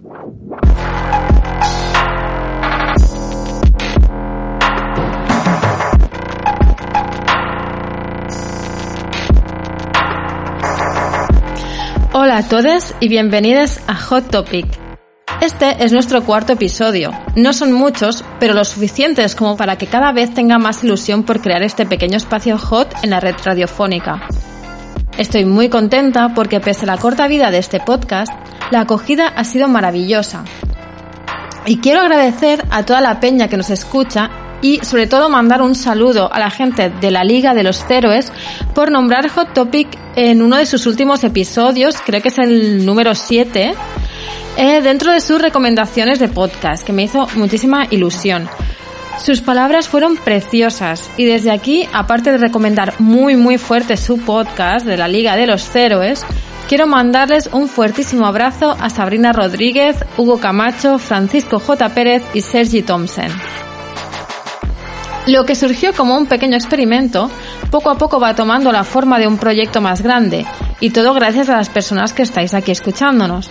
Hola a todos y bienvenidos a Hot Topic. Este es nuestro cuarto episodio. No son muchos, pero lo suficientes como para que cada vez tenga más ilusión por crear este pequeño espacio hot en la red radiofónica. Estoy muy contenta porque pese a la corta vida de este podcast, la acogida ha sido maravillosa. Y quiero agradecer a toda la peña que nos escucha y sobre todo mandar un saludo a la gente de la Liga de los Héroes por nombrar Hot Topic en uno de sus últimos episodios, creo que es el número 7, eh, dentro de sus recomendaciones de podcast, que me hizo muchísima ilusión. Sus palabras fueron preciosas y desde aquí, aparte de recomendar muy muy fuerte su podcast de la Liga de los Héroes, quiero mandarles un fuertísimo abrazo a Sabrina Rodríguez, Hugo Camacho, Francisco J. Pérez y Sergi Thompson. Lo que surgió como un pequeño experimento, poco a poco va tomando la forma de un proyecto más grande, y todo gracias a las personas que estáis aquí escuchándonos.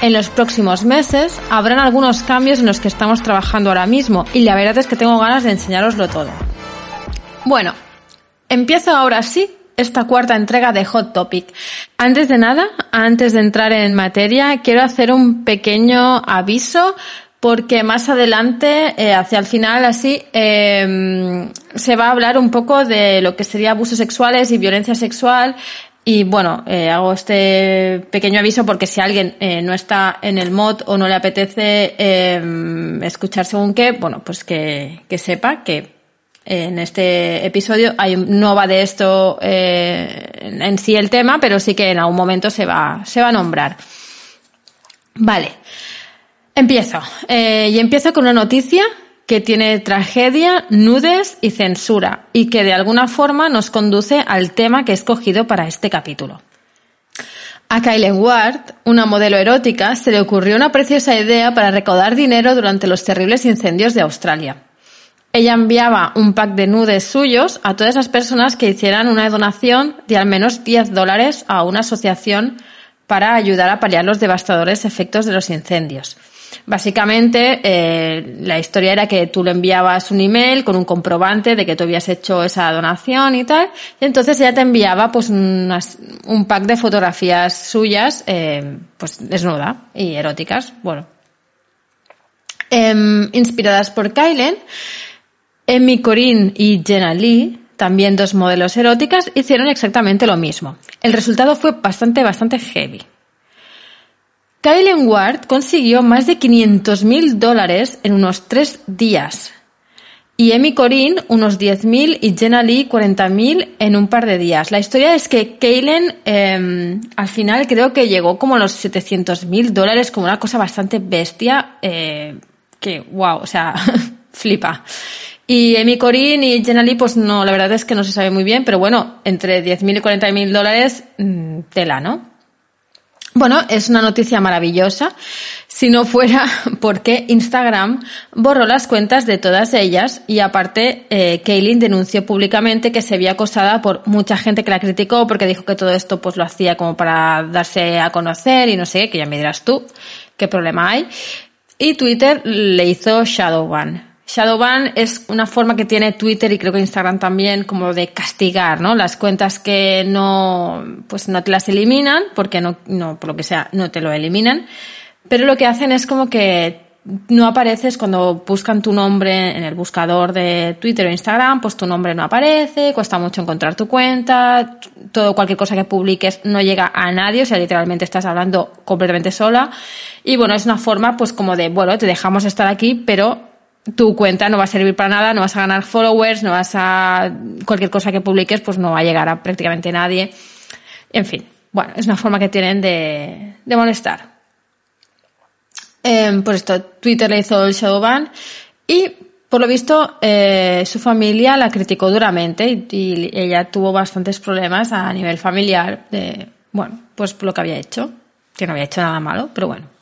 En los próximos meses habrán algunos cambios en los que estamos trabajando ahora mismo, y la verdad es que tengo ganas de enseñaroslo todo. Bueno, empiezo ahora sí esta cuarta entrega de Hot Topic. Antes de nada, antes de entrar en materia, quiero hacer un pequeño aviso porque más adelante, eh, hacia el final, así, eh, se va a hablar un poco de lo que sería abusos sexuales y violencia sexual. Y bueno, eh, hago este pequeño aviso porque si alguien eh, no está en el mod o no le apetece eh, escuchar según qué, bueno, pues que sepa que en este episodio no va de esto eh, en sí el tema, pero sí que en algún momento se va, se va a nombrar. Vale. Empiezo. Eh, y empiezo con una noticia que tiene tragedia, nudes y censura, y que de alguna forma nos conduce al tema que he escogido para este capítulo. A Kylie Ward, una modelo erótica, se le ocurrió una preciosa idea para recaudar dinero durante los terribles incendios de Australia. Ella enviaba un pack de nudes suyos a todas esas personas que hicieran una donación de al menos 10 dólares a una asociación para ayudar a paliar los devastadores efectos de los incendios. Básicamente, eh, la historia era que tú le enviabas un email con un comprobante de que tú habías hecho esa donación y tal, y entonces ella te enviaba pues un pack de fotografías suyas, eh, pues desnuda y eróticas, bueno. Em, inspiradas por Kylen, Emmy Corinne y Jenna Lee, también dos modelos eróticas, hicieron exactamente lo mismo. El resultado fue bastante, bastante heavy. Kylen Ward consiguió más de 500.000 dólares en unos tres días. Y Emmy Corinne unos 10.000 y Jenna Lee 40.000 en un par de días. La historia es que Kylen eh, al final creo que llegó como a los 700.000 dólares, como una cosa bastante bestia, eh, que wow, o sea, flipa. Y Emmy Corinne y Jenna Lee, pues no, la verdad es que no se sabe muy bien, pero bueno, entre 10.000 y 40.000 dólares, mmm, tela, ¿no? Bueno, es una noticia maravillosa, si no fuera porque Instagram borró las cuentas de todas ellas y aparte eh, Kaylin denunció públicamente que se había acosada por mucha gente que la criticó porque dijo que todo esto pues lo hacía como para darse a conocer y no sé, que ya me dirás tú qué problema hay. Y Twitter le hizo Shadowban. Shadowban es una forma que tiene Twitter y creo que Instagram también como de castigar, ¿no? Las cuentas que no, pues no te las eliminan, porque no, no, por lo que sea, no te lo eliminan. Pero lo que hacen es como que no apareces cuando buscan tu nombre en el buscador de Twitter o Instagram, pues tu nombre no aparece, cuesta mucho encontrar tu cuenta, todo cualquier cosa que publiques no llega a nadie, o sea, literalmente estás hablando completamente sola. Y bueno, es una forma pues como de, bueno, te dejamos estar aquí, pero tu cuenta no va a servir para nada, no vas a ganar followers, no vas a, cualquier cosa que publiques, pues no va a llegar a prácticamente nadie. En fin, bueno, es una forma que tienen de, de molestar. Eh, por esto, Twitter le hizo el shadowban y, por lo visto, eh, su familia la criticó duramente y, y, ella tuvo bastantes problemas a nivel familiar de, bueno, pues por lo que había hecho, que no había hecho nada malo, pero bueno.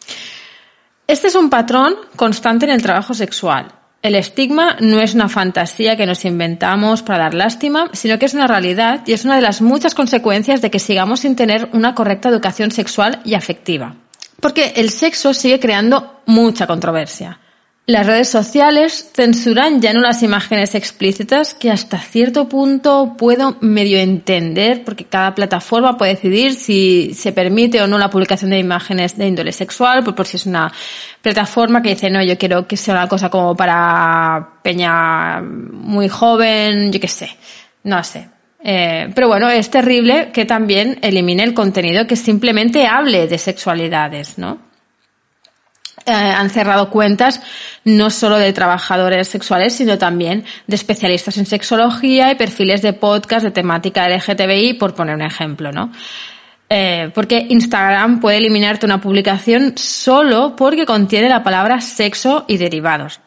Este es un patrón constante en el trabajo sexual. El estigma no es una fantasía que nos inventamos para dar lástima, sino que es una realidad y es una de las muchas consecuencias de que sigamos sin tener una correcta educación sexual y afectiva. Porque el sexo sigue creando mucha controversia. Las redes sociales censuran ya no las imágenes explícitas que hasta cierto punto puedo medio entender porque cada plataforma puede decidir si se permite o no la publicación de imágenes de índole sexual, por, por si es una plataforma que dice no, yo quiero que sea una cosa como para peña muy joven, yo qué sé, no sé. Eh, pero bueno, es terrible que también elimine el contenido que simplemente hable de sexualidades, ¿no? Eh, han cerrado cuentas no solo de trabajadores sexuales, sino también de especialistas en sexología y perfiles de podcast de temática LGTBI, por poner un ejemplo, ¿no? Eh, porque Instagram puede eliminarte una publicación solo porque contiene la palabra sexo y derivados.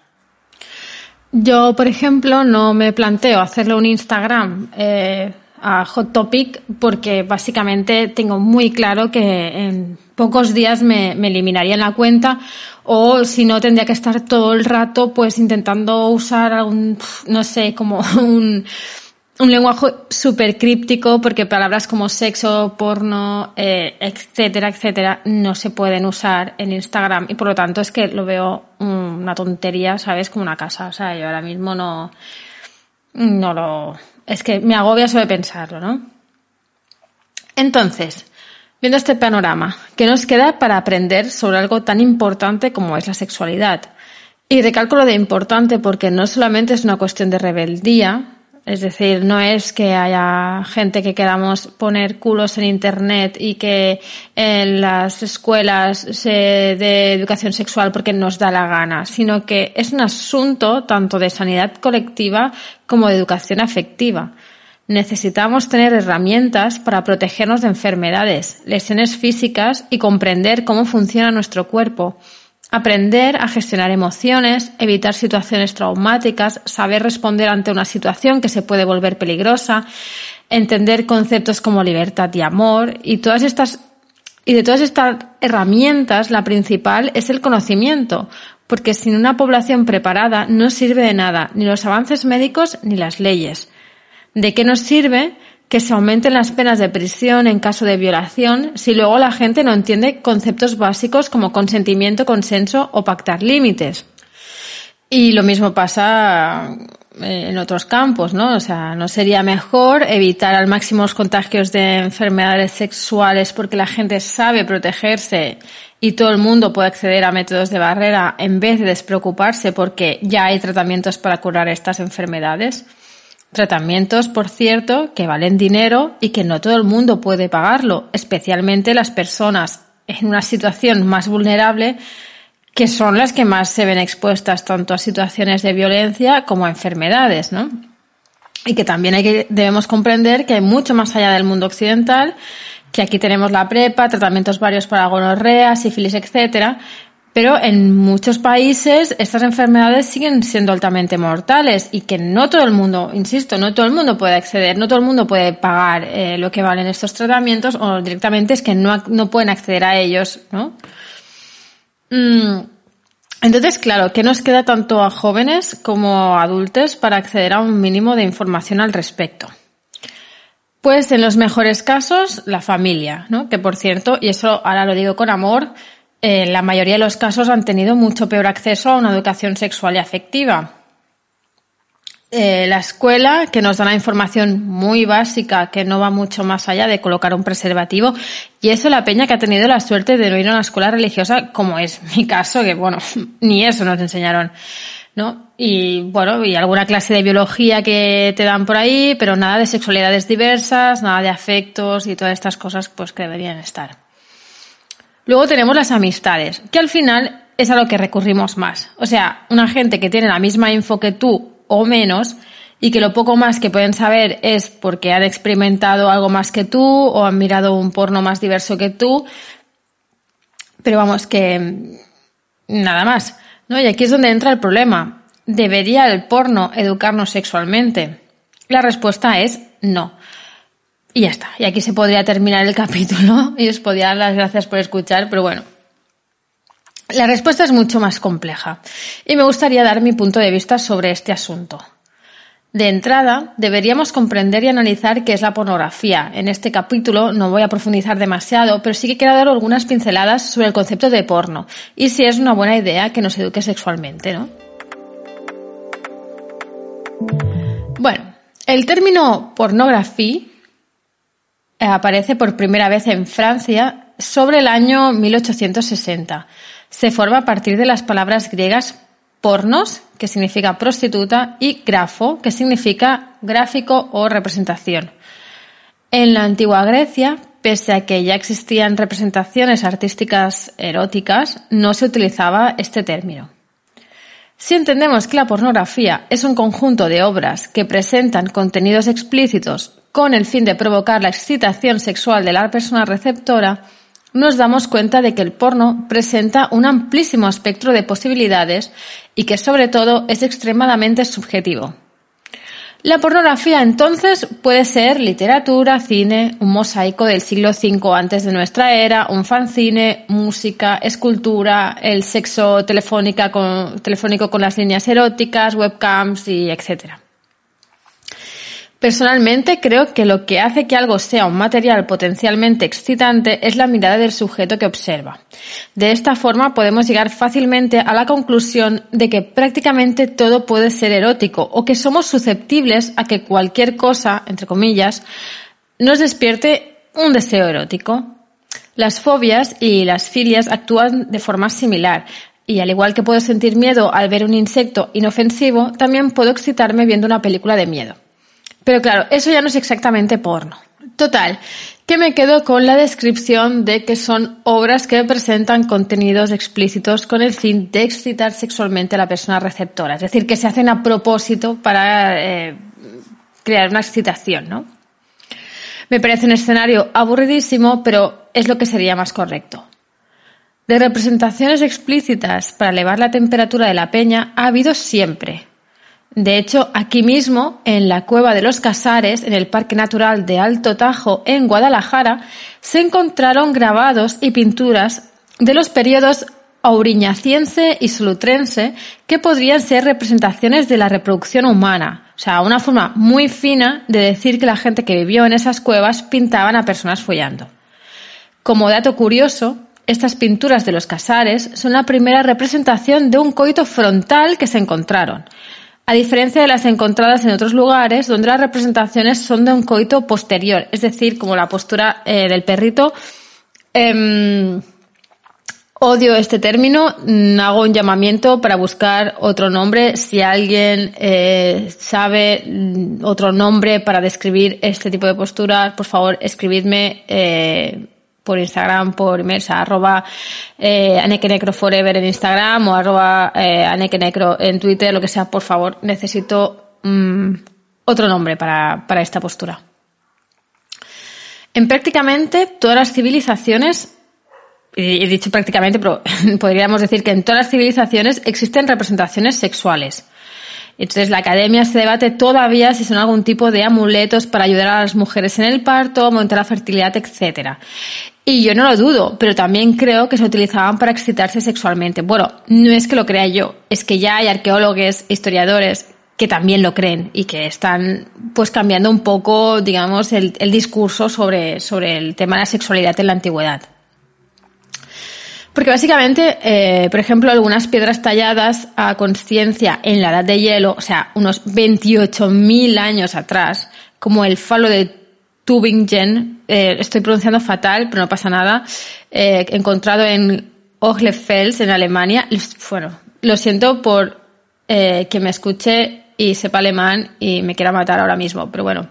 Yo, por ejemplo, no me planteo hacerle un Instagram eh, a Hot Topic porque básicamente tengo muy claro que en pocos días me, me eliminarían la cuenta o si no tendría que estar todo el rato pues intentando usar algún, no sé, como un, un lenguaje súper críptico porque palabras como sexo, porno, eh, etcétera, etcétera, no se pueden usar en Instagram y por lo tanto es que lo veo una tontería, ¿sabes? Como una casa. O sea, yo ahora mismo no, no lo, es que me agobia solo pensarlo, ¿no? Entonces, viendo este panorama, ¿qué nos queda para aprender sobre algo tan importante como es la sexualidad? Y recalco lo de importante porque no solamente es una cuestión de rebeldía, es decir, no es que haya gente que queramos poner culos en internet y que en las escuelas se dé educación sexual porque nos da la gana, sino que es un asunto tanto de sanidad colectiva como de educación afectiva. Necesitamos tener herramientas para protegernos de enfermedades, lesiones físicas y comprender cómo funciona nuestro cuerpo Aprender a gestionar emociones, evitar situaciones traumáticas, saber responder ante una situación que se puede volver peligrosa, entender conceptos como libertad y amor y todas estas y de todas estas herramientas la principal es el conocimiento, porque sin una población preparada no sirve de nada ni los avances médicos ni las leyes. ¿De qué nos sirve que se aumenten las penas de prisión en caso de violación si luego la gente no entiende conceptos básicos como consentimiento, consenso o pactar límites. Y lo mismo pasa eh, en otros campos, ¿no? O sea, ¿no sería mejor evitar al máximo los contagios de enfermedades sexuales porque la gente sabe protegerse y todo el mundo puede acceder a métodos de barrera en vez de despreocuparse porque ya hay tratamientos para curar estas enfermedades? Tratamientos, por cierto, que valen dinero y que no todo el mundo puede pagarlo, especialmente las personas en una situación más vulnerable que son las que más se ven expuestas tanto a situaciones de violencia como a enfermedades, ¿no? Y que también hay que, debemos comprender que hay mucho más allá del mundo occidental, que aquí tenemos la prepa, tratamientos varios para gonorrea, sífilis, etcétera, pero en muchos países estas enfermedades siguen siendo altamente mortales y que no todo el mundo, insisto, no todo el mundo puede acceder, no todo el mundo puede pagar eh, lo que valen estos tratamientos o directamente es que no, no pueden acceder a ellos, ¿no? Mm, entonces, claro, ¿qué nos queda tanto a jóvenes como a adultos para acceder a un mínimo de información al respecto? Pues en los mejores casos, la familia, ¿no? Que por cierto, y eso ahora lo digo con amor, en la mayoría de los casos han tenido mucho peor acceso a una educación sexual y afectiva. Eh, la escuela, que nos da una información muy básica, que no va mucho más allá de colocar un preservativo, y eso la peña que ha tenido la suerte de no ir a una escuela religiosa, como es mi caso, que bueno, ni eso nos enseñaron, ¿no? Y bueno, y alguna clase de biología que te dan por ahí, pero nada de sexualidades diversas, nada de afectos y todas estas cosas pues que deberían estar. Luego tenemos las amistades, que al final es a lo que recurrimos más. O sea, una gente que tiene la misma info que tú o menos y que lo poco más que pueden saber es porque han experimentado algo más que tú o han mirado un porno más diverso que tú. Pero vamos, que nada más. ¿no? Y aquí es donde entra el problema. ¿Debería el porno educarnos sexualmente? La respuesta es no. Y ya está. Y aquí se podría terminar el capítulo y os podría dar las gracias por escuchar, pero bueno. La respuesta es mucho más compleja y me gustaría dar mi punto de vista sobre este asunto. De entrada, deberíamos comprender y analizar qué es la pornografía. En este capítulo no voy a profundizar demasiado, pero sí que quiero dar algunas pinceladas sobre el concepto de porno y si es una buena idea que nos eduque sexualmente, ¿no? Bueno, el término pornografía aparece por primera vez en Francia sobre el año 1860. Se forma a partir de las palabras griegas pornos, que significa prostituta, y grafo, que significa gráfico o representación. En la antigua Grecia, pese a que ya existían representaciones artísticas eróticas, no se utilizaba este término. Si entendemos que la pornografía es un conjunto de obras que presentan contenidos explícitos con el fin de provocar la excitación sexual de la persona receptora, nos damos cuenta de que el porno presenta un amplísimo espectro de posibilidades y que sobre todo es extremadamente subjetivo. La pornografía entonces puede ser literatura, cine, un mosaico del siglo V antes de nuestra era, un fanzine, música, escultura, el sexo telefónica telefónico con las líneas eróticas, webcams y etcétera. Personalmente creo que lo que hace que algo sea un material potencialmente excitante es la mirada del sujeto que observa. De esta forma podemos llegar fácilmente a la conclusión de que prácticamente todo puede ser erótico o que somos susceptibles a que cualquier cosa, entre comillas, nos despierte un deseo erótico. Las fobias y las filias actúan de forma similar, y al igual que puedo sentir miedo al ver un insecto inofensivo, también puedo excitarme viendo una película de miedo. Pero claro, eso ya no es exactamente porno. Total, que me quedo con la descripción de que son obras que presentan contenidos explícitos con el fin de excitar sexualmente a la persona receptora. Es decir, que se hacen a propósito para eh, crear una excitación, ¿no? Me parece un escenario aburridísimo, pero es lo que sería más correcto. De representaciones explícitas para elevar la temperatura de la peña ha habido siempre, de hecho, aquí mismo, en la Cueva de los Casares, en el Parque Natural de Alto Tajo, en Guadalajara, se encontraron grabados y pinturas de los periodos auriñaciense y solutrense que podrían ser representaciones de la reproducción humana. O sea, una forma muy fina de decir que la gente que vivió en esas cuevas pintaban a personas follando. Como dato curioso, estas pinturas de los casares son la primera representación de un coito frontal que se encontraron a diferencia de las encontradas en otros lugares donde las representaciones son de un coito posterior, es decir, como la postura eh, del perrito. Em, odio este término, mm, hago un llamamiento para buscar otro nombre. Si alguien eh, sabe mm, otro nombre para describir este tipo de posturas, por favor, escribidme. Por Instagram, por o arroba eh, Forever en Instagram o arroba eh, Anekenecro en Twitter, lo que sea, por favor, necesito mm, otro nombre para, para esta postura. En prácticamente todas las civilizaciones, he dicho prácticamente, pero podríamos decir que en todas las civilizaciones existen representaciones sexuales. Entonces la academia se debate todavía si son algún tipo de amuletos para ayudar a las mujeres en el parto, aumentar la fertilidad, etcétera. Y yo no lo dudo, pero también creo que se utilizaban para excitarse sexualmente. Bueno, no es que lo crea yo, es que ya hay arqueólogos, historiadores que también lo creen y que están pues cambiando un poco, digamos, el, discurso sobre, sobre el tema de la sexualidad en la antigüedad. Porque básicamente, eh, por ejemplo, algunas piedras talladas a conciencia en la edad de hielo, o sea, unos 28.000 años atrás, como el falo de Tübingen, eh, estoy pronunciando fatal, pero no pasa nada, eh, encontrado en Oglefels, en Alemania. Bueno, lo siento por eh, que me escuche y sepa alemán y me quiera matar ahora mismo, pero bueno.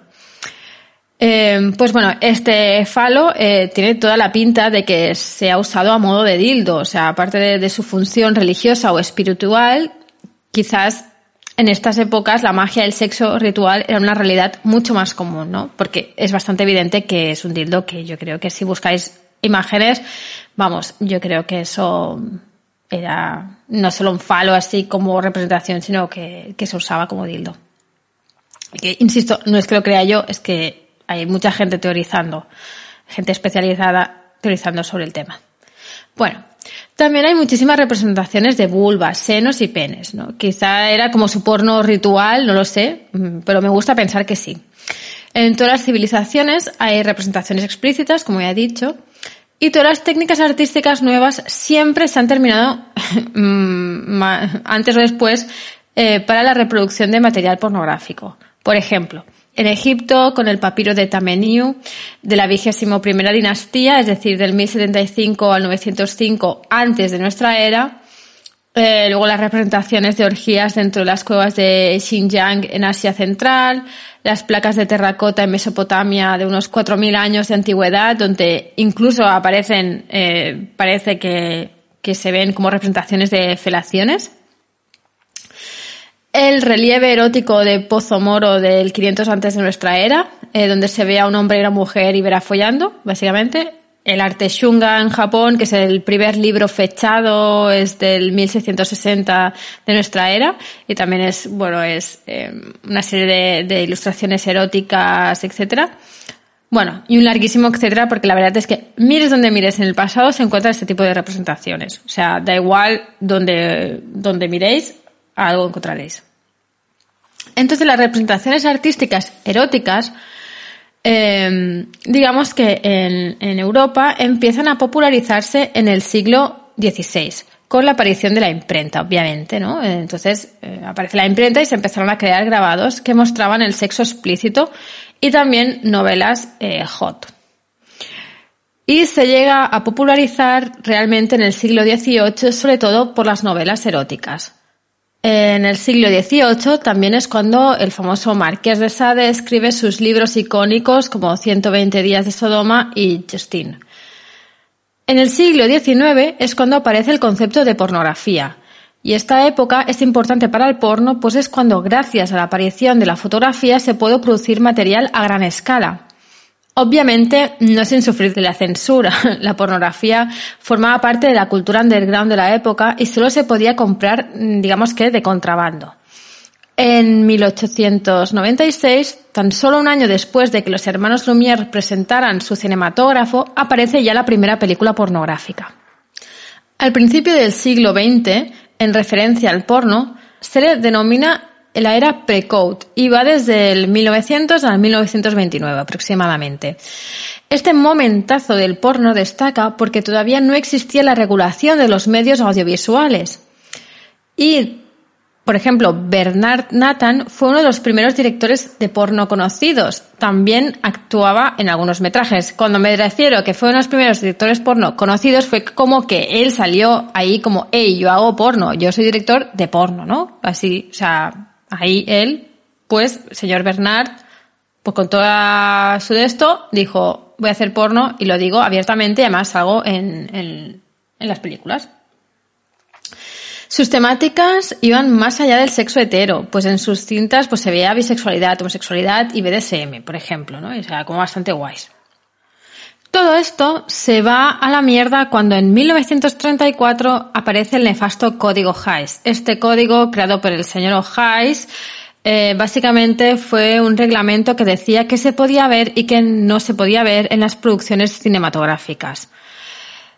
Eh, pues bueno, este falo eh, tiene toda la pinta de que se ha usado a modo de dildo, o sea, aparte de, de su función religiosa o espiritual, quizás en estas épocas la magia del sexo ritual era una realidad mucho más común, ¿no? Porque es bastante evidente que es un dildo que yo creo que si buscáis imágenes, vamos, yo creo que eso era no solo un falo así como representación, sino que, se usaba como dildo. que, insisto, no es que lo crea yo, es que hay mucha gente teorizando, gente especializada teorizando sobre el tema. Bueno, También hay muchísimas representaciones de vulvas, senos y penes, ¿no? Quizá era como su porno ritual, no lo sé, mm, pero me gusta pensar que sí. En todas las civilizaciones hay representaciones explícitas, como ya he dicho, y todas las técnicas artísticas nuevas siempre se han terminado mm, antes o después eh, para la reproducción de material pornográfico. Por ejemplo, en Egipto, con el papiro de Tameniu de la vigésimo primera dinastía, es decir, del 1075 al 905 antes de nuestra era, eh, luego las representaciones de orgías dentro de las cuevas de Xinjiang en Asia Central, las placas de terracota en Mesopotamia de unos 4.000 años de antigüedad, donde incluso aparecen, eh, parece que, que se ven como representaciones de felaciones. El relieve erótico de Pozo Moro del 500 antes de nuestra era, eh, donde se ve a un hombre y una mujer y verá follando, básicamente. El arte shunga en Japón, que es el primer libro fechado, es del 1660 de nuestra era y también es, bueno, es eh, una serie de, de, ilustraciones eróticas, etcétera. Bueno, y un larguísimo etcétera, porque la verdad es que mires donde mires en el pasado se encuentra este tipo de representaciones. O sea, da igual donde, donde miréis, algo encontraréis. Entonces las representaciones artísticas eróticas, eh, digamos que en, en, Europa empiezan a popularizarse en el siglo XVI, con la aparición de la imprenta, obviamente, ¿no? Entonces eh, aparece la imprenta y se empezaron a crear grabados que mostraban el sexo explícito y también novelas eh, hot. Y se llega a popularizar realmente en el siglo XVIII, sobre todo por las novelas eróticas. En el siglo XVIII también es cuando el famoso Marqués de Sade escribe sus libros icónicos como 120 días de Sodoma y Justine. En el siglo XIX es cuando aparece el concepto de pornografía. Y esta época es importante para el porno, pues es cuando gracias a la aparición de la fotografía se puede producir material a gran escala. Obviamente, no sin sufrir de la censura. La pornografía formaba parte de la cultura underground de la época y solo se podía comprar, digamos que, de contrabando. En 1896, tan solo un año después de que los hermanos Lumière presentaran su cinematógrafo, aparece ya la primera película pornográfica. Al principio del siglo XX, en referencia al porno, se le denomina la era pre-code y va desde el 1900 al 1929 aproximadamente. Este momentazo del porno destaca porque todavía no existía la regulación de los medios audiovisuales. Y, por ejemplo, Bernard Nathan fue uno de los primeros directores de porno conocidos. También actuaba en algunos metrajes. Cuando me refiero que fue uno de los primeros directores porno conocidos, fue como que él salió ahí como, hey, yo hago porno, yo soy director de porno, ¿no? Así, o sea, ahí él, pues, señor Bernard, pues con toda su de esto, dijo, voy a hacer porno y lo digo abiertamente, además hago en, en, en las películas. Sus temáticas iban más allá del sexo hetero, pues en sus cintas pues se veía bisexualidad, homosexualidad y BDSM, por ejemplo, ¿no? O sea, como bastante guays. Todo esto se va a la mierda cuando en 1934 aparece el nefasto código Hays. Este código, creado por el señor Hays, eh, básicamente fue un reglamento que decía que se podía ver y que no se podía ver en las producciones cinematográficas.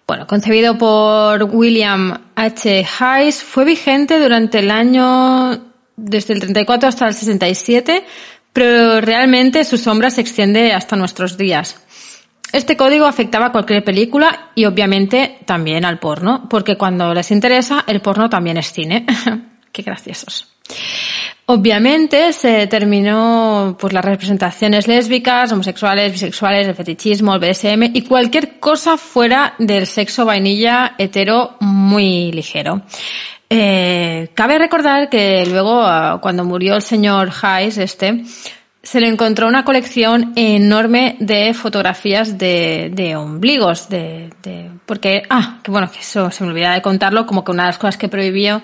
Bueno, concebido por William H. Hays, fue vigente durante el año desde el 34 hasta el 67, pero realmente su sombra se extiende hasta nuestros días. Este código afectaba a cualquier película y obviamente también al porno, porque cuando les interesa, el porno también es cine. Qué graciosos. Obviamente se determinó pues las representaciones lésbicas, homosexuales, bisexuales, el fetichismo, el BSM y cualquier cosa fuera del sexo vainilla hetero muy ligero. Eh, cabe recordar que luego, cuando murió el señor Hayes, este, se le encontró una colección enorme de fotografías de, de ombligos, de, de, porque, ah, que bueno, que eso se me olvidaba de contarlo, como que una de las cosas que prohibió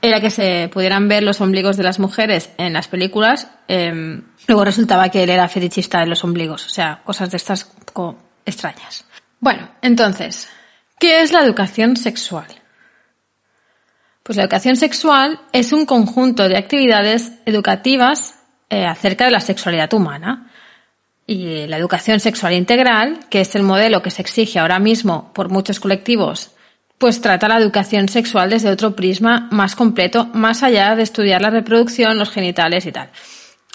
era que se pudieran ver los ombligos de las mujeres en las películas, eh, luego resultaba que él era fetichista de los ombligos, o sea, cosas de estas poco extrañas. Bueno, entonces, ¿qué es la educación sexual? Pues la educación sexual es un conjunto de actividades educativas eh, acerca de la sexualidad humana. Y la educación sexual integral, que es el modelo que se exige ahora mismo por muchos colectivos pues trata la educación sexual desde otro prisma más completo, más allá de estudiar la reproducción, los genitales y tal.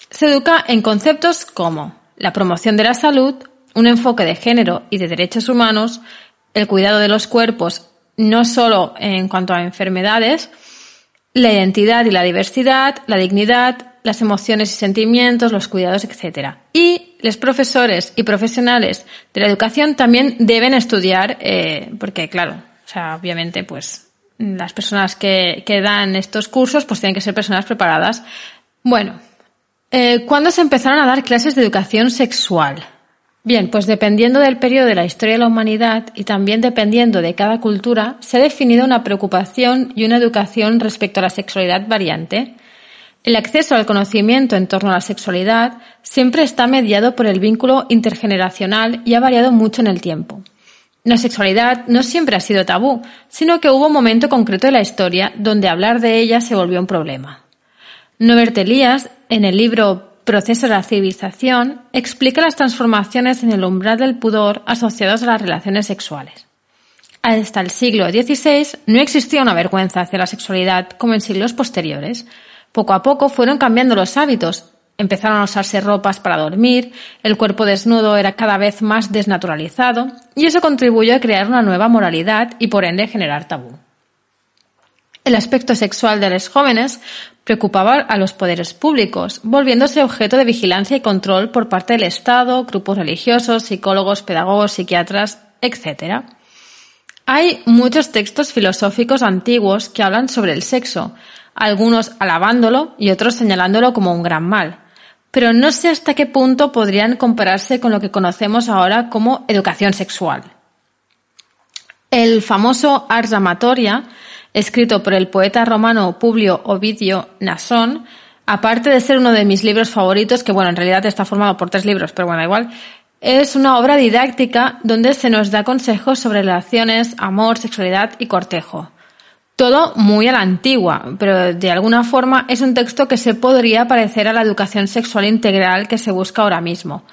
Se educa en conceptos como la promoción de la salud, un enfoque de género y de derechos humanos, el cuidado de los cuerpos, no solo en cuanto a enfermedades, la identidad y la diversidad, la dignidad, las emociones y sentimientos, los cuidados, etc. Y los profesores y profesionales de la educación también deben estudiar, eh, porque claro, o sea, obviamente, pues las personas que, que, dan estos cursos, pues tienen que ser personas preparadas. Bueno, eh, ¿cuándo se empezaron a dar clases de educación sexual? Bien, pues dependiendo del periodo de la historia de la humanidad y también dependiendo de cada cultura, se ha definido una preocupación y una educación respecto a la sexualidad variante. El acceso al conocimiento en torno a la sexualidad siempre está mediado por el vínculo intergeneracional y ha variado mucho en el tiempo. La sexualidad no siempre ha sido tabú, sino que hubo un momento concreto de la historia donde hablar de ella se volvió un problema. Norbert Elias, en el libro Proceso de la civilización explica las transformaciones en el umbral del pudor asociados a las relaciones sexuales. Hasta el siglo XVI no existía una vergüenza hacia la sexualidad como en siglos posteriores. Poco a poco fueron cambiando los hábitos. Empezaron a usarse ropas para dormir, el cuerpo desnudo era cada vez más desnaturalizado y eso contribuyó a crear una nueva moralidad y por ende generar tabú. El aspecto sexual de los jóvenes preocupaba a los poderes públicos, volviéndose objeto de vigilancia y control por parte del Estado, grupos religiosos, psicólogos, pedagogos, psiquiatras, etc. Hay muchos textos filosóficos antiguos que hablan sobre el sexo, algunos alabándolo y otros señalándolo como un gran mal. Pero no sé hasta qué punto podrían compararse con lo que conocemos ahora como educación sexual. El famoso Ars Amatoria escrito por el poeta romano Publio Ovidio Nasón, aparte de ser uno de mis libros favoritos, que bueno, en realidad está formado por tres libros, pero bueno, igual, es una obra didáctica donde se nos da consejos sobre relaciones, amor, sexualidad y cortejo. Todo muy a la antigua, pero de alguna forma es un texto que se podría parecer a la educación sexual integral que se busca ahora mismo.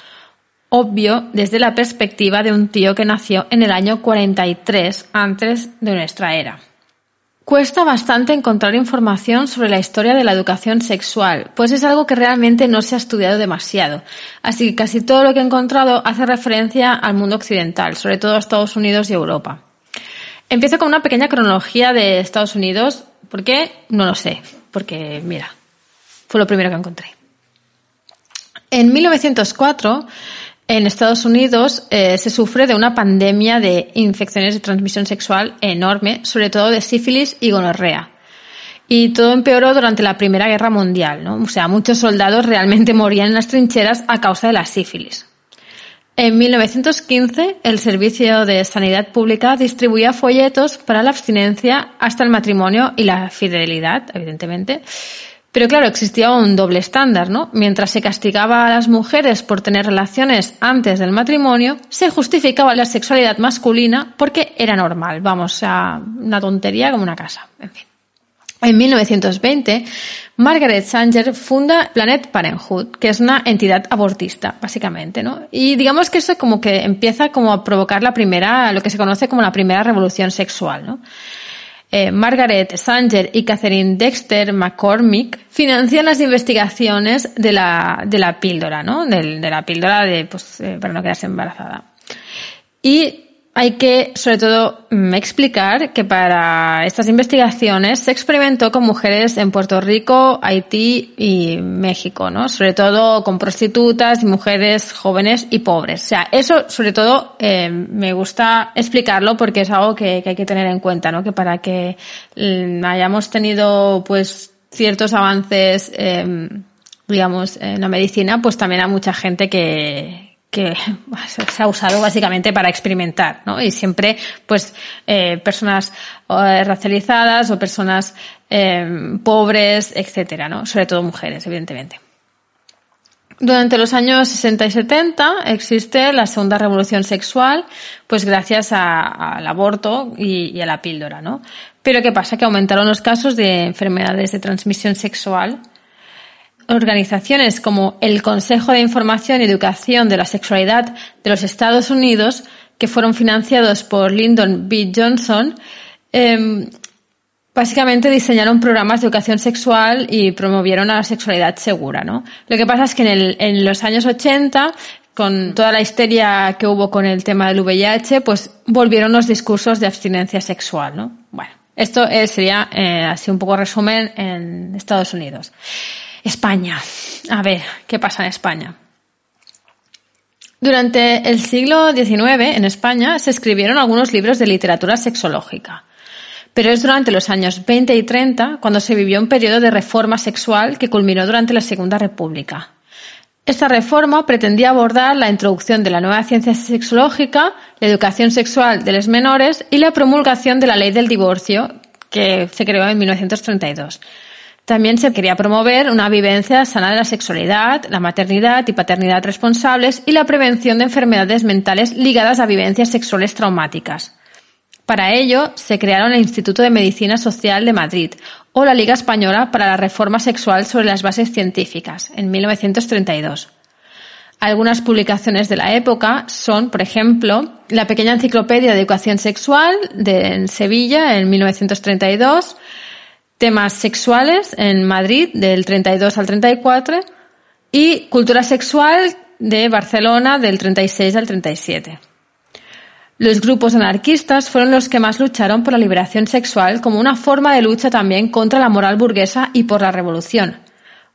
Obvio desde la perspectiva de un tío que nació en el año 43 antes de nuestra era. Cuesta bastante encontrar información sobre la historia de la educación sexual, pues es algo que realmente no se ha estudiado demasiado. Así que casi todo lo que he encontrado hace referencia al mundo occidental, sobre todo a Estados Unidos y Europa. Empiezo con una pequeña cronología de Estados Unidos. ¿Por qué? No lo sé. Porque, mira, fue lo primero que encontré. En 1904, en Estados Unidos eh, se sufre de una pandemia de infecciones de transmisión sexual enorme, sobre todo de sífilis y gonorrea. Y todo empeoró durante la Primera Guerra Mundial, ¿no? O sea, muchos soldados realmente morían en las trincheras a causa de la sífilis. En 1915, el Servicio de Sanidad Pública distribuía folletos para la abstinencia hasta el matrimonio y la fidelidad, evidentemente, pero claro, existía un doble estándar, ¿no? Mientras se castigaba a las mujeres por tener relaciones antes del matrimonio, se justificaba la sexualidad masculina porque era normal, vamos, a una tontería como una casa, en fin. En 1920, Margaret Sanger funda Planet Parenthood, que es una entidad abortista, básicamente, ¿no? Y digamos que eso como que empieza como a provocar la primera, lo que se conoce como la primera revolución sexual, ¿no? Eh, Margaret Sanger y Catherine Dexter McCormick financian las investigaciones de la, de la píldora, ¿no? De, la píldora de, pues, eh, para no quedarse embarazada. Y hay que, sobre todo, mm, explicar que para estas investigaciones se experimentó con mujeres en Puerto Rico, Haití y México, ¿no? Sobre todo con prostitutas mujeres jóvenes y pobres. O sea, eso, sobre todo, eh, me gusta explicarlo porque es algo que, que, hay que tener en cuenta, ¿no? Que para que mm, hayamos tenido, pues, ciertos avances, eh, digamos, en la medicina, pues también hay mucha gente que, que se ha usado básicamente para experimentar, ¿no? Y siempre, pues, eh, personas eh, racializadas o personas eh, pobres, etcétera, ¿no? Sobre todo mujeres, evidentemente. Durante los años 60 y 70 existe la segunda revolución sexual, pues gracias al aborto y, y, a la píldora, ¿no? Pero ¿qué pasa? Que aumentaron los casos de enfermedades de transmisión sexual, organizaciones como el Consejo de Información y Educación de la Sexualidad de los Estados Unidos, que fueron financiados por Lyndon B. Johnson, em, básicamente diseñaron programas de educación sexual y promovieron a la sexualidad segura, ¿no? Lo que pasa es que en, el, en los años 80 con toda la histeria que hubo con el tema del VIH, pues volvieron los discursos de abstinencia sexual, ¿no? Bueno, esto sería eh, así un poco resumen en Estados Unidos. España. A ver, ¿qué pasa en España? Durante el siglo XIX en España se escribieron algunos libros de literatura sexológica. Pero es durante los años 20 y 30 cuando se vivió un periodo de reforma sexual que culminó durante la Segunda República. Esta reforma pretendía abordar la introducción de la nueva ciencia sexológica, la educación sexual de los menores y la promulgación de la ley del divorcio, que se creó en 1932. También se quería promover una vivencia sana de la sexualidad, la maternidad y paternidad responsables y la prevención de enfermedades mentales ligadas a vivencias sexuales traumáticas. Para ello, se crearon el Instituto de Medicina Social de Madrid o la Liga Española para la Reforma Sexual sobre las Bases Científicas, en 1932. Algunas publicaciones de la época son, por ejemplo, la Pequeña Enciclopedia de Educación Sexual de Sevilla, en 1932, Temas Sexuales en Madrid, del 32 al 34, y Cultura Sexual de Barcelona, del 36 al 37. Los grupos anarquistas fueron los que más lucharon por la liberación sexual como una forma de lucha también contra la moral burguesa y por la revolución.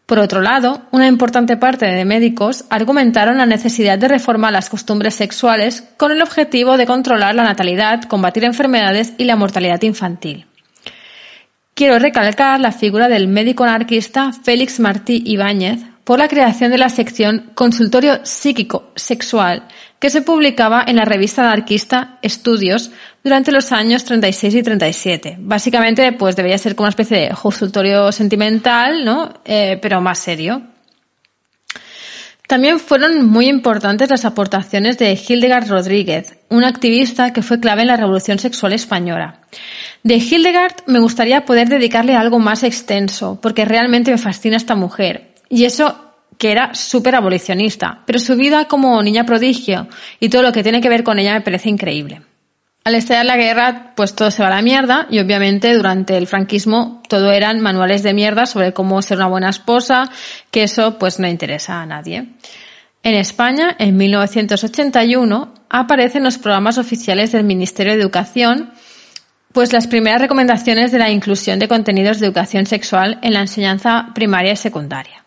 Por otro lado, una importante parte de médicos argumentaron la necesidad de reformar las costumbres sexuales con el objetivo de controlar la natalidad, combatir enfermedades y la mortalidad infantil. Quiero recalcar la figura del médico anarquista Félix Martí Ibáñez por la creación de la sección Consultorio Psíquico Sexual que se publicaba en la revista anarquista Estudios durante los años 36 y 37. Básicamente, pues debería ser como una especie de consultorio sentimental, ¿no? Eh, pero más serio. También fueron muy importantes las aportaciones de Hildegard Rodríguez, una activista que fue clave en la revolución sexual española. De Hildegard me gustaría poder dedicarle algo más extenso, porque realmente me fascina esta mujer. Y eso que era súper abolicionista, pero su vida como niña prodigio y todo lo que tiene que ver con ella me parece increíble. Al estallar la guerra, pues todo se va a la mierda y obviamente durante el franquismo todo eran manuales de mierda sobre cómo ser una buena esposa, que eso pues no interesa a nadie. En España, en 1981, aparecen los programas oficiales del Ministerio de Educación, pues las primeras recomendaciones de la inclusión de contenidos de educación sexual en la enseñanza primaria y secundaria.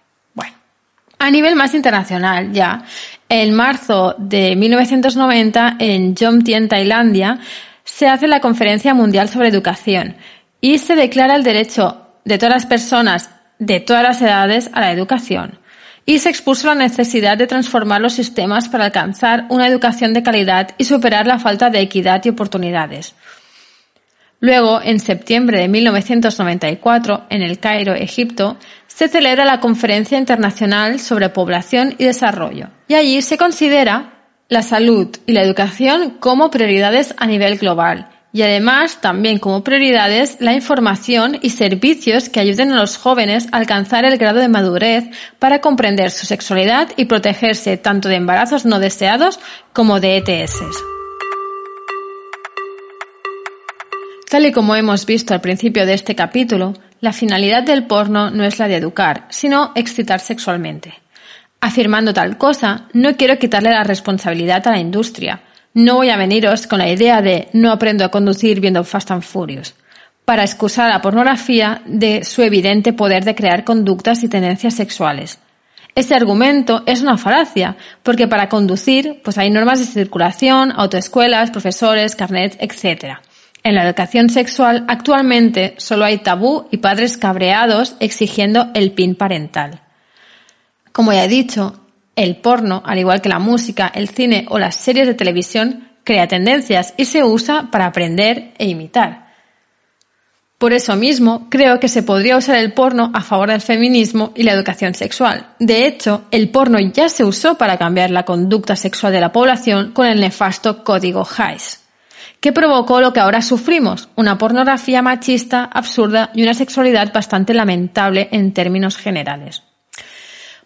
A nivel más internacional, ya, en marzo de 1990, en Jomtien, Tailandia, se hace la Conferencia Mundial sobre Educación y se declara el derecho de todas las personas de todas las edades a la educación. Y se expuso la necesidad de transformar los sistemas para alcanzar una educación de calidad y superar la falta de equidad y oportunidades. Luego, en septiembre de 1994, en el Cairo, Egipto, se celebra la Conferencia Internacional sobre Población y Desarrollo, y allí se considera la salud y la educación como prioridades a nivel global, y además también como prioridades la información y servicios que ayuden a los jóvenes a alcanzar el grado de madurez para comprender su sexualidad y protegerse tanto de embarazos no deseados como de ETS. Tal y como hemos visto al principio de este capítulo, la finalidad del porno no es la de educar, sino excitar sexualmente. Afirmando tal cosa, no quiero quitarle la responsabilidad a la industria. No voy a veniros con la idea de no aprendo a conducir viendo Fast and Furious, para excusar a la pornografía de su evidente poder de crear conductas y tendencias sexuales. Este argumento es una falacia, porque para conducir, pues hay normas de circulación, autoescuelas, profesores, carnets, etc. En la educación sexual actualmente solo hay tabú y padres cabreados exigiendo el PIN parental. Como ya he dicho, el porno, al igual que la música, el cine o las series de televisión, crea tendencias y se usa para aprender e imitar. Por eso mismo, creo que se podría usar el porno a favor del feminismo y la educación sexual. De hecho, el porno ya se usó para cambiar la conducta sexual de la población con el nefasto código Hays que provocó lo que ahora sufrimos, una pornografía machista, absurda y una sexualidad bastante lamentable en términos generales.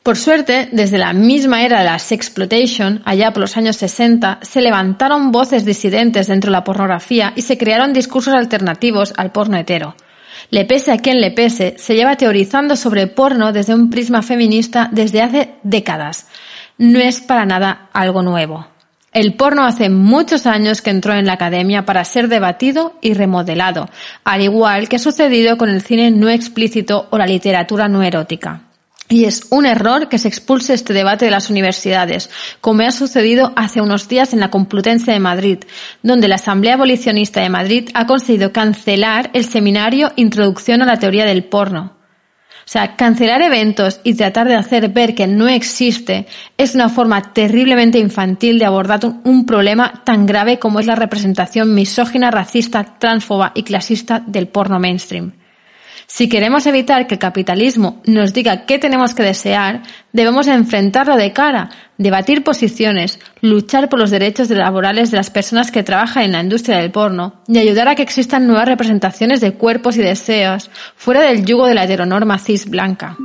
Por suerte, desde la misma era de la sexploitation, allá por los años 60, se levantaron voces disidentes dentro de la pornografía y se crearon discursos alternativos al porno hetero. Le pese a quien le pese, se lleva teorizando sobre porno desde un prisma feminista desde hace décadas. No es para nada algo nuevo. El porno hace muchos años que entró en la academia para ser debatido y remodelado, al igual que ha sucedido con el cine no explícito o la literatura no erótica. Y es un error que se expulse este debate de las universidades, como ha sucedido hace unos días en la Complutense de Madrid, donde la Asamblea Abolicionista de Madrid ha conseguido cancelar el seminario Introducción a la Teoría del Porno. O sea, cancelar eventos y tratar de hacer ver que no existe es una forma terriblemente infantil de abordar un problema tan grave como es la representación misógina, racista, transfoba y clasista del porno mainstream. Si queremos evitar que el capitalismo nos diga qué tenemos que desear, debemos enfrentarlo de cara, debatir posiciones, luchar por los derechos laborales de las personas que trabajan en la industria del porno y ayudar a que existan nuevas representaciones de cuerpos y deseos fuera del yugo de la heteronorma cis blanca.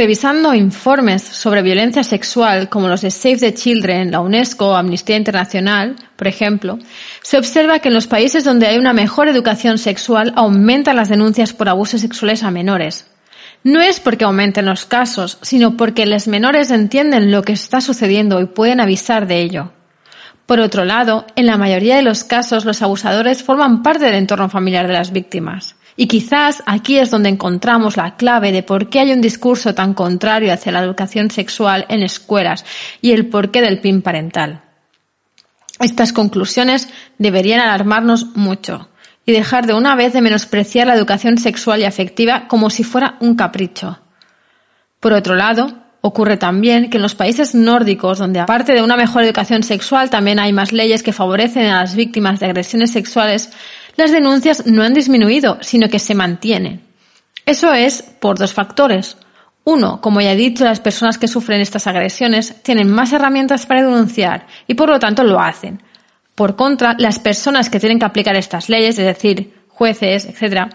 Revisando informes sobre violencia sexual como los de Save the Children, la UNESCO o Amnistía Internacional, por ejemplo, se observa que en los países donde hay una mejor educación sexual aumentan las denuncias por abusos sexuales a menores. No es porque aumenten los casos, sino porque los menores entienden lo que está sucediendo y pueden avisar de ello. Por otro lado, en la mayoría de los casos los abusadores forman parte del entorno familiar de las víctimas. Y quizás aquí es donde encontramos la clave de por qué hay un discurso tan contrario hacia la educación sexual en escuelas y el porqué del PIN parental. Estas conclusiones deberían alarmarnos mucho y dejar de una vez de menospreciar la educación sexual y afectiva como si fuera un capricho. Por otro lado, ocurre también que en los países nórdicos, donde aparte de una mejor educación sexual también hay más leyes que favorecen a las víctimas de agresiones sexuales, las denuncias no han disminuido, sino que se mantienen. Eso es por dos factores. Uno, como ya he dicho, las personas que sufren estas agresiones tienen más herramientas para denunciar y por lo tanto lo hacen. Por contra, las personas que tienen que aplicar estas leyes, es decir, jueces, etc.,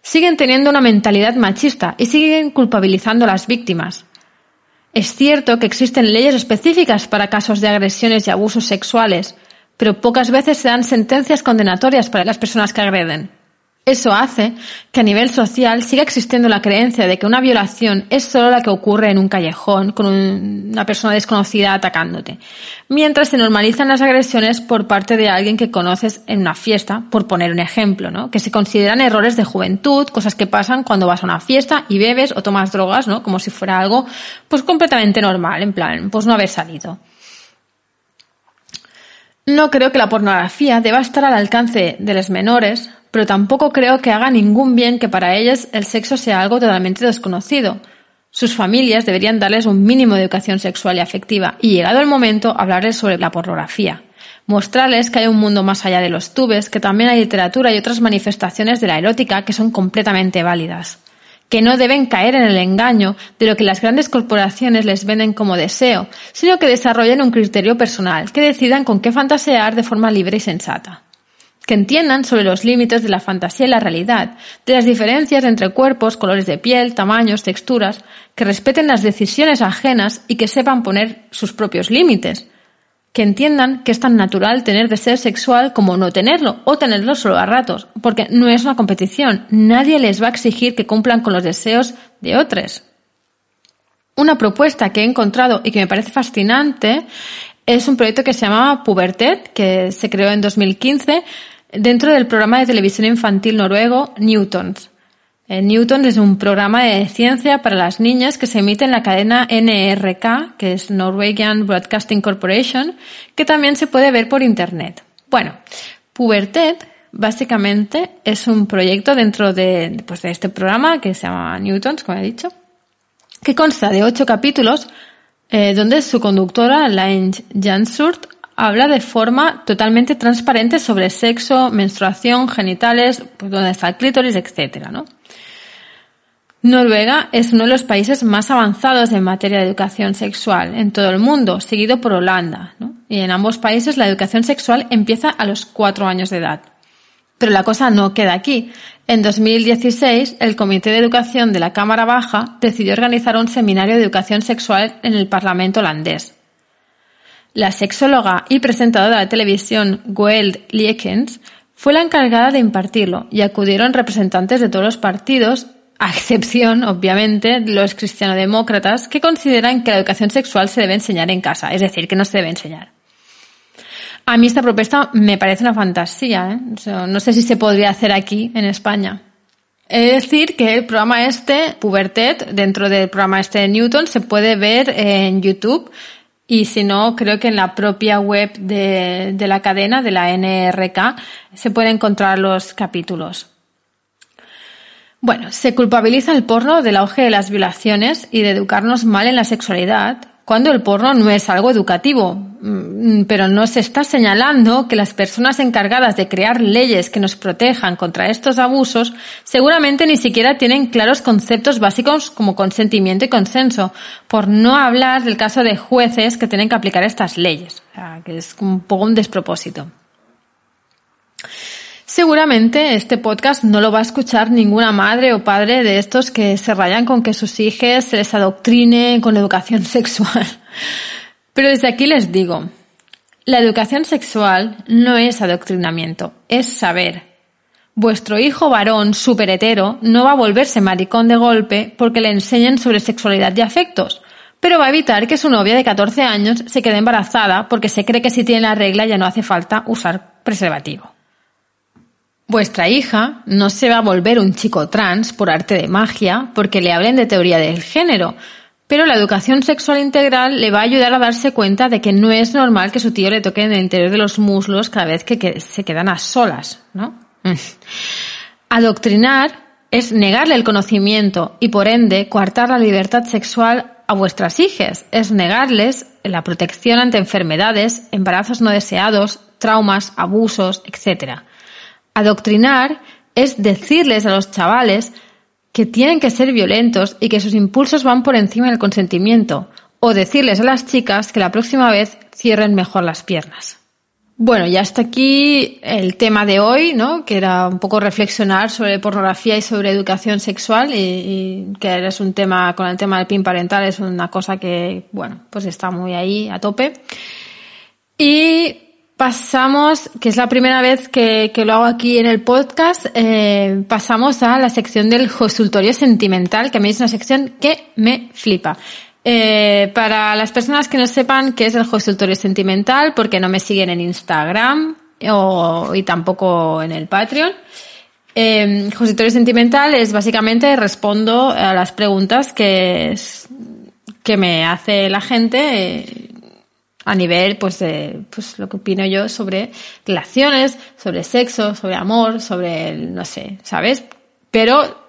siguen teniendo una mentalidad machista y siguen culpabilizando a las víctimas. Es cierto que existen leyes específicas para casos de agresiones y abusos sexuales, pero pocas veces se dan sentencias condenatorias para las personas que agreden. Eso hace que a nivel social siga existiendo la creencia de que una violación es solo la que ocurre en un callejón con una persona desconocida atacándote, mientras se normalizan las agresiones por parte de alguien que conoces en una fiesta, por poner un ejemplo, ¿no? Que se consideran errores de juventud, cosas que pasan cuando vas a una fiesta y bebes o tomas drogas, ¿no? Como si fuera algo pues completamente normal, en plan, pues no haber salido. No creo que la pornografía deba estar al alcance de los menores, pero tampoco creo que haga ningún bien que para ellos el sexo sea algo totalmente desconocido. Sus familias deberían darles un mínimo de educación sexual y afectiva y llegado el momento hablarles sobre la pornografía. Mostrarles que hay un mundo más allá de los tubes, que también hay literatura y otras manifestaciones de la erótica que son completamente válidas que no deben caer en el engaño de lo que las grandes corporaciones les venden como deseo, sino que desarrollen un criterio personal, que decidan con qué fantasear de forma libre y sensata. Que entiendan sobre los límites de la fantasía y la realidad, de las diferencias entre cuerpos, colores de piel, tamaños, texturas, que respeten las decisiones ajenas y que sepan poner sus propios límites, que entiendan que es tan natural tener deseo sexual como no tenerlo o tenerlo solo a ratos, porque no es una competición. Nadie les va a exigir que cumplan con los deseos de otros. Una propuesta que he encontrado y que me parece fascinante es un proyecto que se llama Pubertet, que se creó en 2015 dentro del programa de televisión infantil noruego Newtons. Eh, Newton es un programa de ciencia para las niñas que se emite en la cadena NRK, que es Norwegian Broadcasting Corporation, que también se puede ver por Internet. Bueno, Pubertet básicamente es un proyecto dentro de, pues, de este programa que se llama Newtons, como he dicho, que consta de ocho capítulos eh, donde su conductora, Lange Jansurt, habla de forma totalmente transparente sobre sexo, menstruación, genitales, pues dónde está el clítoris, etcétera, ¿no? Noruega es uno de los países más avanzados en materia de educación sexual en todo el mundo, seguido por Holanda. Y en ambos países la educación sexual empieza a los cuatro años de edad. Pero la cosa no queda aquí. en 2016 el Comité de Educación de la Cámara Baja decidió organizar un seminario de educación sexual en el Parlamento holandés. La sexóloga y presentadora de televisión Goeld Liekens fue la encargada de impartirlo y acudieron representantes de todos los partidos, a excepción, obviamente, los cristianodemócratas que consideran que la educación sexual se debe enseñar en casa, es decir, que no se debe enseñar. A mí esta propuesta me parece una fantasía, ¿eh? no sé si se podría hacer aquí en España. Es decir, que el programa este, Pubertet, dentro del programa este de Newton, se puede ver en YouTube y si no, creo que en la propia web de, de la cadena, de la NRK, se pueden encontrar los capítulos. Bueno, se culpabiliza el porno del auge de las violaciones y de educarnos mal en la sexualidad, cuando el porno no es algo educativo, mm, pero no se está señalando que las personas encargadas de crear leyes que nos protejan contra estos abusos seguramente ni siquiera tienen claros conceptos básicos como consentimiento y consenso, por no hablar del caso de jueces que tienen que aplicar estas leyes, que es un poco un despropósito. Seguramente este podcast no lo va a escuchar ninguna madre o padre de estos que se rayan con que sus hijos se les adoctrine con educación sexual. Pero desde aquí les digo, la educación sexual no es adoctrinamiento, es saber. Vuestro hijo varón super hetero no va a volverse maricón de golpe porque le enseñen sobre sexualidad y afectos, pero va a evitar que su novia de 14 años se quede embarazada porque se cree que si tiene la regla ya no hace falta usar preservativo. Vuestra hija no se va a volver un chico trans por arte de magia porque le hablen de teoría del género, pero la educación sexual integral le va a ayudar a darse cuenta de que no es normal que su tío le toque en el interior de los muslos cada vez que, se quedan a solas, ¿no? Adoctrinar es negarle el conocimiento y por ende coartar la libertad sexual a vuestras hijas, es negarles la protección ante enfermedades, embarazos no deseados, traumas, abusos, etc. Adoctrinar es decirles a los chavales que tienen que ser violentos y que sus impulsos van por encima del consentimiento, o decirles a las chicas que la próxima vez cierren mejor las piernas. Bueno, ya hasta aquí el tema de hoy, ¿no? Que era un poco reflexionar sobre pornografía y sobre educación sexual y, que es un tema, con el tema del PIN parental es una cosa que, bueno, pues está muy ahí a tope. Y Pasamos, que es la primera vez que, lo hago aquí en el podcast, eh, pasamos a la sección del consultorio sentimental, que a mí es una sección que me flipa. Eh, para las personas que no sepan qué es el consultorio sentimental, porque no me siguen en Instagram o, y tampoco en el Patreon, eh, sentimental es básicamente respondo a las preguntas que, que me hace la gente a nivel, pues, de, pues lo que opino yo sobre relaciones, sobre sexo, sobre amor, sobre, el, no sé, ¿sabes? Pero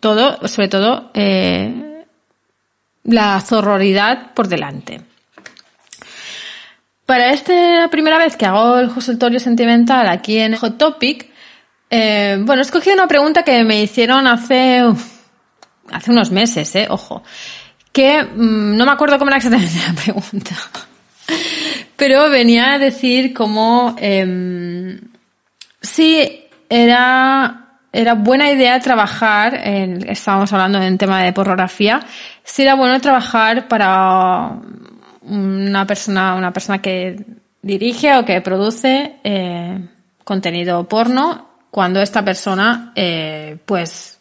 todo, sobre todo, eh, la zorroridad por delante. Para esta primera vez que hago el consultorio sentimental aquí en Hot Topic, eh, bueno, he escogido una pregunta que me hicieron hace, hace unos meses, eh, ojo, que mm, no me acuerdo cómo era exactamente la pregunta. Pero venía a decir como eh, sí era era buena idea trabajar, en, estábamos hablando en tema de pornografía, sí era bueno trabajar para una persona, una persona que dirige o que produce eh, contenido porno cuando esta persona eh, pues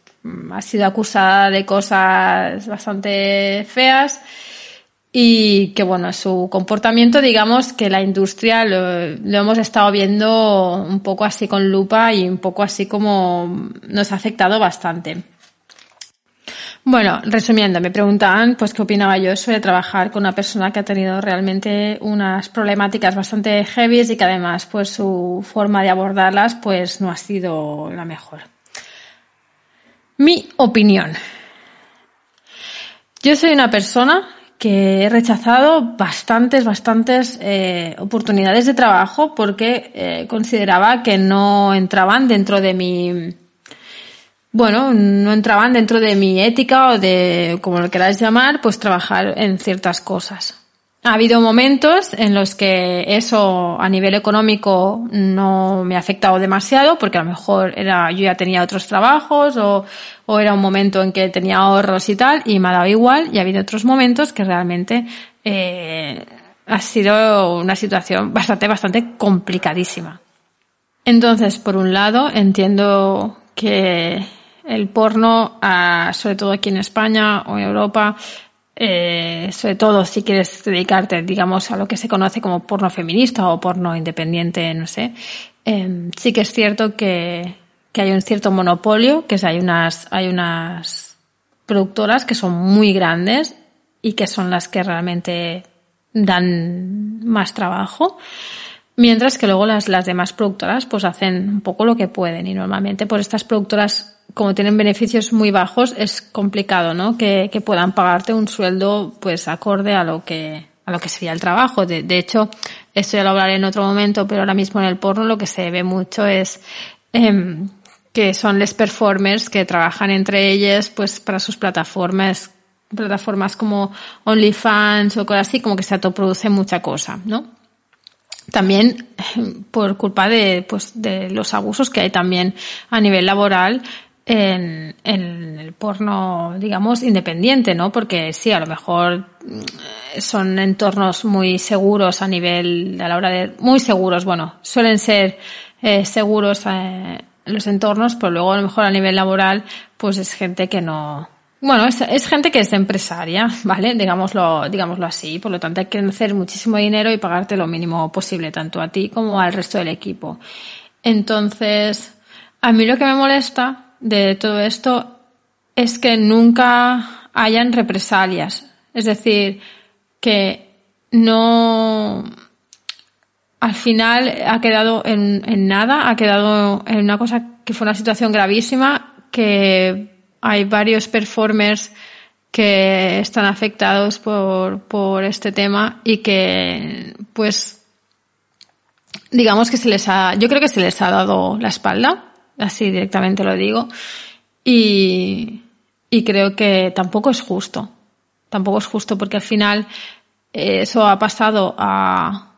ha sido acusada de cosas bastante feas y que bueno, su comportamiento, digamos que la industria lo, hemos estado viendo un poco así con lupa y un poco así como nos ha afectado bastante. Bueno, resumiendo, me preguntaban pues qué opinaba yo sobre trabajar con una persona que ha tenido realmente unas problemáticas bastante heavy y que además pues su forma de abordarlas pues no ha sido la mejor. Mi opinión. Yo soy una persona que he rechazado bastantes, bastantes eh, oportunidades de trabajo porque eh, consideraba que no entraban dentro de mi, bueno, no entraban dentro de mi ética o de, como lo queráis llamar, pues trabajar en ciertas cosas. Ha habido momentos en los que eso a nivel económico no me ha afectado demasiado porque a lo mejor era yo ya tenía otros trabajos o, era un momento en que tenía ahorros y tal y me ha dado igual y ha habido otros momentos que realmente eh, ha sido una situación bastante bastante complicadísima. Entonces, por un lado, entiendo que el porno, ah, sobre todo aquí en España o en Europa, eh, sobre todo si quieres dedicarte, digamos, a lo que se conoce como porno feminista o porno independiente, no sé, eh, sí que es cierto que, que hay un cierto monopolio, que es, hay unas, hay unas productoras que son muy grandes y que son las que realmente dan más trabajo. Mientras que luego las, las demás productoras pues hacen un poco lo que pueden y normalmente pues estas productoras como tienen beneficios muy bajos, es complicado, ¿no? Que, que puedan pagarte un sueldo, pues, acorde a lo que, a lo que sería el trabajo. De, hecho, esto ya lo hablaré en otro momento, pero ahora mismo en el porno lo que se ve mucho es, eh, que son les performers que trabajan entre ellas, pues, para sus plataformas, plataformas como OnlyFans o cosas así, como que se autoproduce mucha cosa, ¿no? también por culpa de, pues, de los abusos que hay también a nivel laboral en, en, el porno, digamos, independiente, ¿no? Porque sí, a lo mejor mm, son entornos muy seguros a nivel, a la hora de, muy seguros, bueno, suelen ser eh, seguros eh, los entornos, pero luego a lo mejor a nivel laboral, pues es gente que no, bueno, es, es, gente que es empresaria, ¿vale? Digámoslo, digámoslo así. Por lo tanto, hay que hacer muchísimo dinero y pagarte lo mínimo posible, tanto a ti como al resto del equipo. Entonces, a mí lo que me molesta de todo esto es que nunca hayan represalias. Es decir, que no, al final ha quedado en, nada, ha quedado en una cosa que fue una situación gravísima, que hay varios performers que están afectados por, por este tema y que, pues, digamos que se les ha, yo creo que se les ha dado la espalda así directamente lo digo. Y, y creo que tampoco es justo. Tampoco es justo porque al final eh, eso ha pasado a,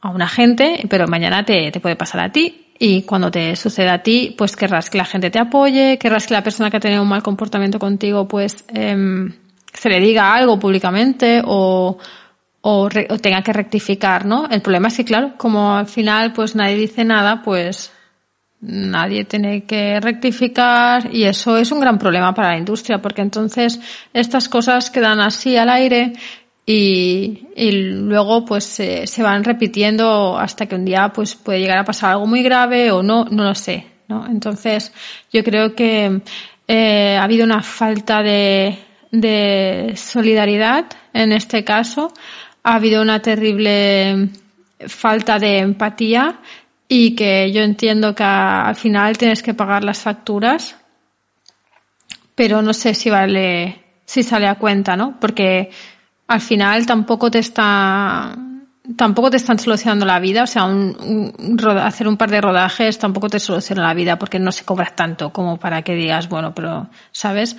a una gente, pero mañana te, te puede pasar a ti. Y cuando te sucede a ti, pues querrás que la gente te apoye, querrás que la persona que ha tenido un mal comportamiento contigo, pues eh, se le diga algo públicamente o, o, re, o, tenga que rectificar, ¿no? El problema es que, claro, como al final pues nadie dice nada, pues nadie tiene que rectificar y eso es un gran problema para la industria porque entonces estas cosas quedan así al aire y, y luego pues se, se, van repitiendo hasta que un día pues puede llegar a pasar algo muy grave o no, no lo sé, ¿no? Entonces yo creo que eh, ha habido una falta de, de solidaridad en este caso, ha habido una terrible falta de empatía y que yo entiendo que al final tienes que pagar las facturas, pero no sé si vale, si sale a cuenta, ¿no? Porque al final tampoco te está, tampoco te están solucionando la vida, o sea, un, un, hacer un par de rodajes tampoco te soluciona la vida porque no se cobra tanto como para que digas, bueno, pero, ¿sabes?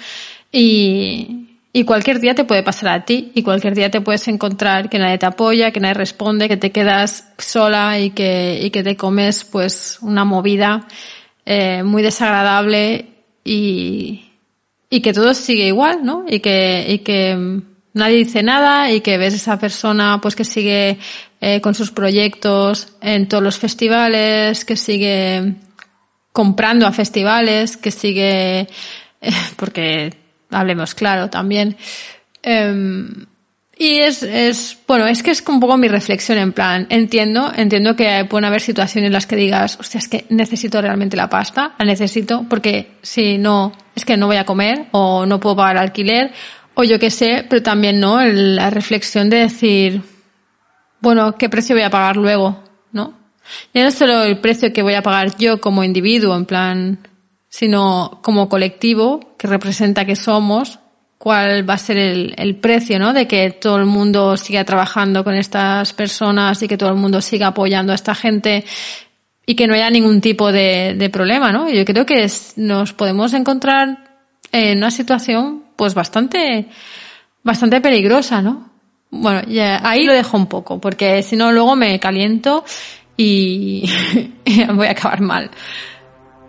Y, y cualquier día te puede pasar a ti y cualquier día te puedes encontrar que nadie te apoya, que nadie responde, que te quedas sola y que, y que te comes pues una movida eh, muy desagradable y, y que todo sigue igual, ¿no? Y que, y que nadie dice nada y que ves esa persona pues que sigue eh, con sus proyectos en todos los festivales, que sigue comprando a festivales, que sigue, eh, porque hablemos claro también. Eh, y es, es, bueno, es que es un poco mi reflexión en plan, entiendo, entiendo que pueden haber situaciones en las que digas, hostia, es que necesito realmente la pasta, la necesito porque si no, es que no voy a comer o no puedo pagar alquiler o yo qué sé, pero también, ¿no? La reflexión de decir, bueno, ¿qué precio voy a pagar luego? ¿No? Ya no solo el precio que voy a pagar yo como individuo, en plan, sino como colectivo que representa que somos, cuál va a ser el, el, precio, ¿no? De que todo el mundo siga trabajando con estas personas y que todo el mundo siga apoyando a esta gente y que no haya ningún tipo de, de problema, ¿no? Yo creo que nos podemos encontrar en una situación, pues bastante, bastante peligrosa, ¿no? bueno, ya, ahí lo dejo un poco, porque si no luego me caliento y voy a acabar mal.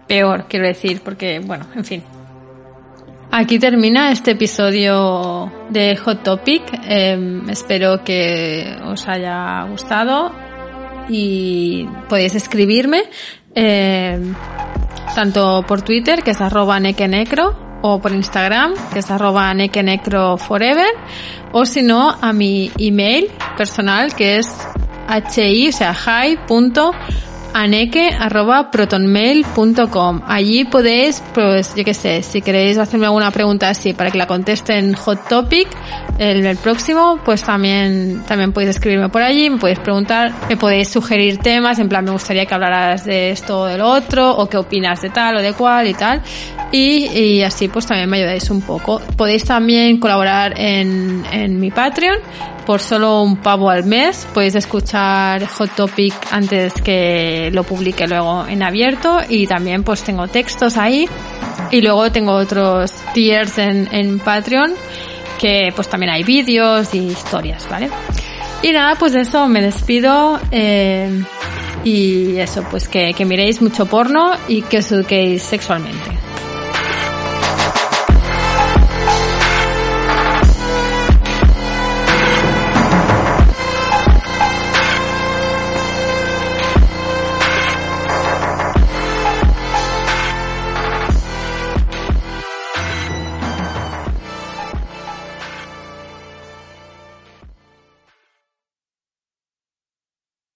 Peor, quiero decir, porque, bueno, en fin. Aquí termina este episodio de Hot Topic. Em, espero que os haya gustado y podéis escribirme em, tanto por Twitter, que es arroba nequenecro, o por Instagram, que es arroba nequenecroforever, o si no, a mi email personal, que es hi, o sea, aneke.protonmail.com. Allí podéis, pues yo qué sé, si queréis hacerme alguna pregunta así para que la conteste en Hot Topic, el, el, próximo, pues también, también podéis escribirme por allí, me podéis preguntar, me podéis sugerir temas, en plan me gustaría que hablaras de esto o del otro, o qué opinas de tal o de cual y tal. Y, y así pues también me ayudáis un poco. Podéis también colaborar en, en mi Patreon por solo un pavo al mes. Podéis escuchar Hot Topic antes que lo publique luego en abierto y también pues tengo textos ahí y luego tengo otros tiers en, Patreon que pues también hay vídeos y historias, ¿vale? Y nada, pues eso me despido eh, y eso, pues que, que miréis mucho porno y que os eduquéis sexualmente.